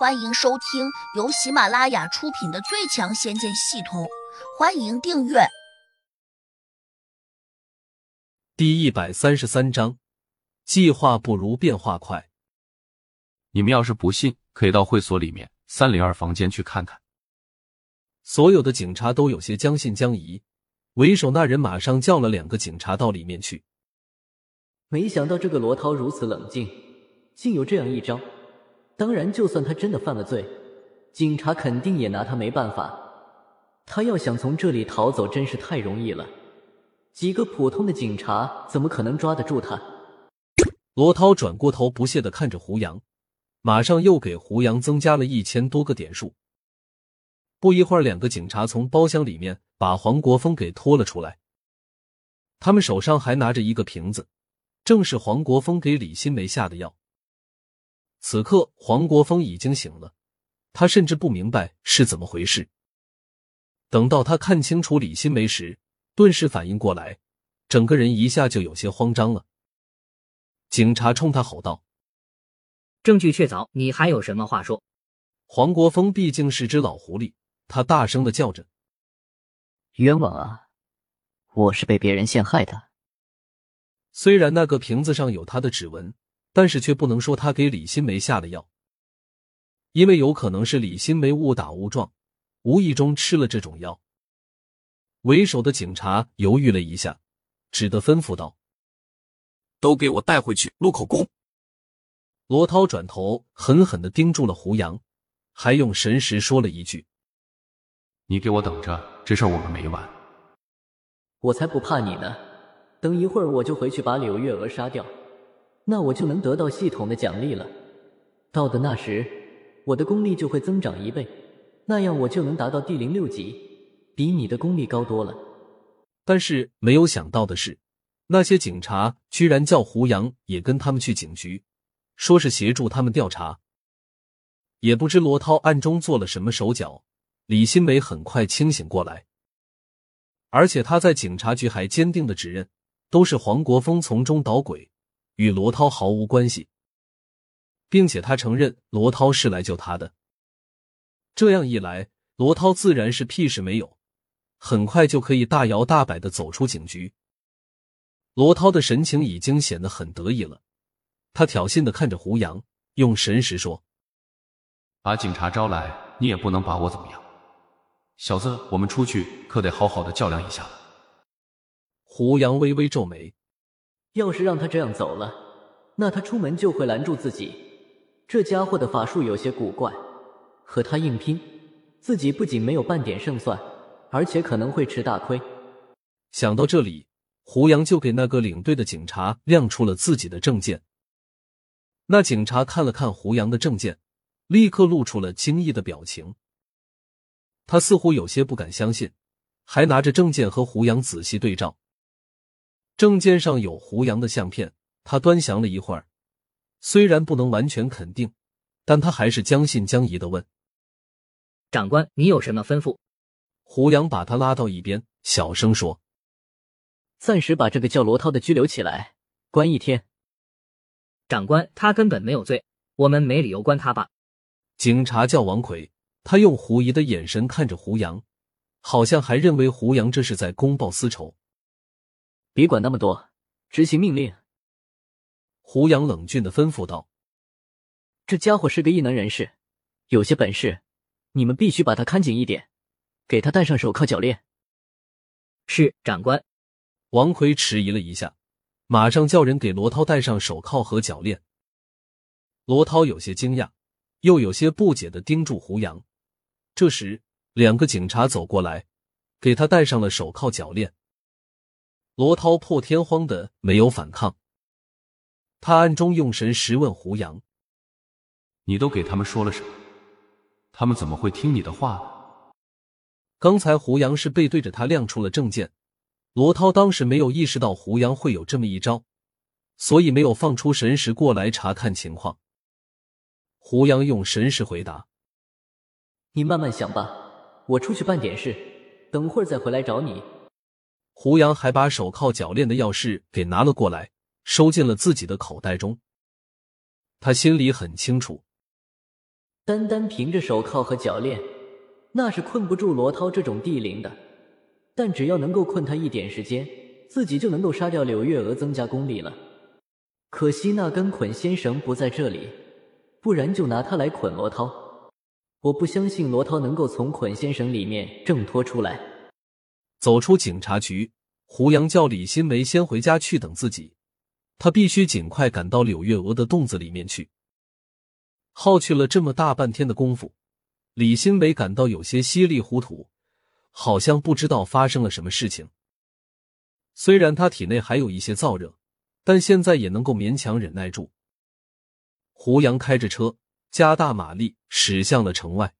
欢迎收听由喜马拉雅出品的《最强仙剑系统》，欢迎订阅。第一百三十三章，计划不如变化快。你们要是不信，可以到会所里面三零二房间去看看。所有的警察都有些将信将疑，为首那人马上叫了两个警察到里面去。没想到这个罗涛如此冷静，竟有这样一招。当然，就算他真的犯了罪，警察肯定也拿他没办法。他要想从这里逃走，真是太容易了。几个普通的警察怎么可能抓得住他？罗涛转过头，不屑的看着胡杨，马上又给胡杨增加了一千多个点数。不一会儿，两个警察从包厢里面把黄国峰给拖了出来，他们手上还拿着一个瓶子，正是黄国峰给李新梅下的药。此刻，黄国峰已经醒了，他甚至不明白是怎么回事。等到他看清楚李新梅时，顿时反应过来，整个人一下就有些慌张了。警察冲他吼道：“证据确凿，你还有什么话说？”黄国峰毕竟是只老狐狸，他大声的叫着：“冤枉啊！我是被别人陷害的。”虽然那个瓶子上有他的指纹。但是却不能说他给李新梅下的药，因为有可能是李新梅误打误撞，无意中吃了这种药。为首的警察犹豫了一下，只得吩咐道：“都给我带回去录口供。”罗涛转头狠狠的盯住了胡杨，还用神识说了一句：“你给我等着，这事儿我们没完。”我才不怕你呢！等一会儿我就回去把柳月娥杀掉。那我就能得到系统的奖励了。到的那时，我的功力就会增长一倍，那样我就能达到第零六级，比你的功力高多了。但是没有想到的是，那些警察居然叫胡杨也跟他们去警局，说是协助他们调查。也不知罗涛暗中做了什么手脚，李新梅很快清醒过来，而且他在警察局还坚定的指认，都是黄国峰从中捣鬼。与罗涛毫无关系，并且他承认罗涛是来救他的。这样一来，罗涛自然是屁事没有，很快就可以大摇大摆的走出警局。罗涛的神情已经显得很得意了，他挑衅的看着胡杨，用神识说：“把警察招来，你也不能把我怎么样，小子，我们出去可得好好的较量一下。”胡杨微微皱眉。要是让他这样走了，那他出门就会拦住自己。这家伙的法术有些古怪，和他硬拼，自己不仅没有半点胜算，而且可能会吃大亏。想到这里，胡杨就给那个领队的警察亮出了自己的证件。那警察看了看胡杨的证件，立刻露出了惊异的表情。他似乎有些不敢相信，还拿着证件和胡杨仔细对照。证件上有胡杨的相片，他端详了一会儿，虽然不能完全肯定，但他还是将信将疑的问：“长官，你有什么吩咐？”胡杨把他拉到一边，小声说：“暂时把这个叫罗涛的拘留起来，关一天。”长官，他根本没有罪，我们没理由关他吧？警察叫王奎，他用狐疑的眼神看着胡杨，好像还认为胡杨这是在公报私仇。别管那么多，执行命令。胡杨冷峻的吩咐道：“这家伙是个异能人士，有些本事，你们必须把他看紧一点，给他戴上手铐脚链。”是长官。王奎迟疑了一下，马上叫人给罗涛戴上手铐和脚链。罗涛有些惊讶，又有些不解的盯住胡杨。这时，两个警察走过来，给他戴上了手铐脚链。罗涛破天荒的没有反抗，他暗中用神识问胡杨：“你都给他们说了什么？他们怎么会听你的话呢？”刚才胡杨是背对着他亮出了证件，罗涛当时没有意识到胡杨会有这么一招，所以没有放出神识过来查看情况。胡杨用神识回答：“你慢慢想吧，我出去办点事，等会儿再回来找你。”胡杨还把手铐脚链的钥匙给拿了过来，收进了自己的口袋中。他心里很清楚，单单凭着手铐和脚链，那是困不住罗涛这种地灵的。但只要能够困他一点时间，自己就能够杀掉柳月娥，增加功力了。可惜那根捆仙绳不在这里，不然就拿它来捆罗涛。我不相信罗涛能够从捆仙绳里面挣脱出来。走出警察局，胡杨叫李新梅先回家去等自己，他必须尽快赶到柳月娥的洞子里面去。耗去了这么大半天的功夫，李新梅感到有些稀里糊涂。好像不知道发生了什么事情。虽然他体内还有一些燥热，但现在也能够勉强忍耐住。胡杨开着车，加大马力驶向了城外。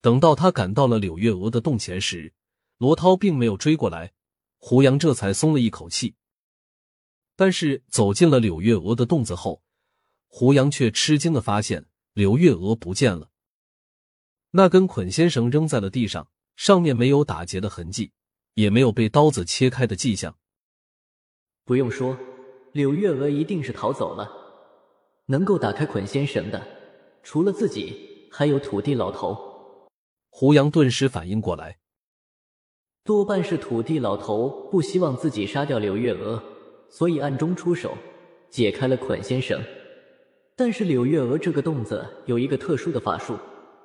等到他赶到了柳月娥的洞前时，罗涛并没有追过来，胡杨这才松了一口气。但是走进了柳月娥的洞子后，胡杨却吃惊的发现柳月娥不见了，那根捆仙绳扔在了地上。上面没有打结的痕迹，也没有被刀子切开的迹象。不用说，柳月娥一定是逃走了。能够打开捆仙绳的，除了自己，还有土地老头。胡杨顿时反应过来，多半是土地老头不希望自己杀掉柳月娥，所以暗中出手解开了捆仙绳。但是柳月娥这个洞子有一个特殊的法术，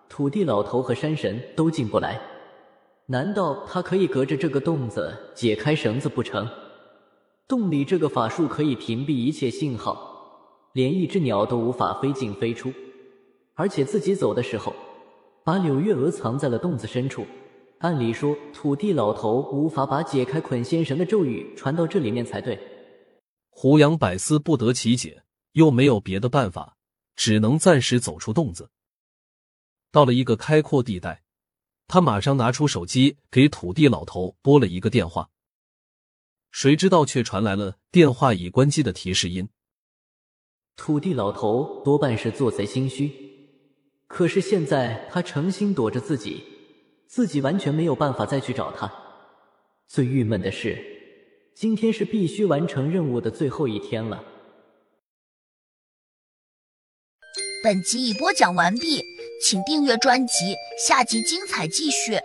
土地老头和山神都进不来。难道他可以隔着这个洞子解开绳子不成？洞里这个法术可以屏蔽一切信号，连一只鸟都无法飞进飞出。而且自己走的时候，把柳月娥藏在了洞子深处。按理说，土地老头无法把解开捆仙绳的咒语传到这里面才对。胡杨百思不得其解，又没有别的办法，只能暂时走出洞子，到了一个开阔地带。他马上拿出手机给土地老头拨了一个电话，谁知道却传来了电话已关机的提示音。土地老头多半是做贼心虚，可是现在他诚心躲着自己，自己完全没有办法再去找他。最郁闷的是，今天是必须完成任务的最后一天了。本集已播讲完毕。请订阅专辑，下集精彩继续。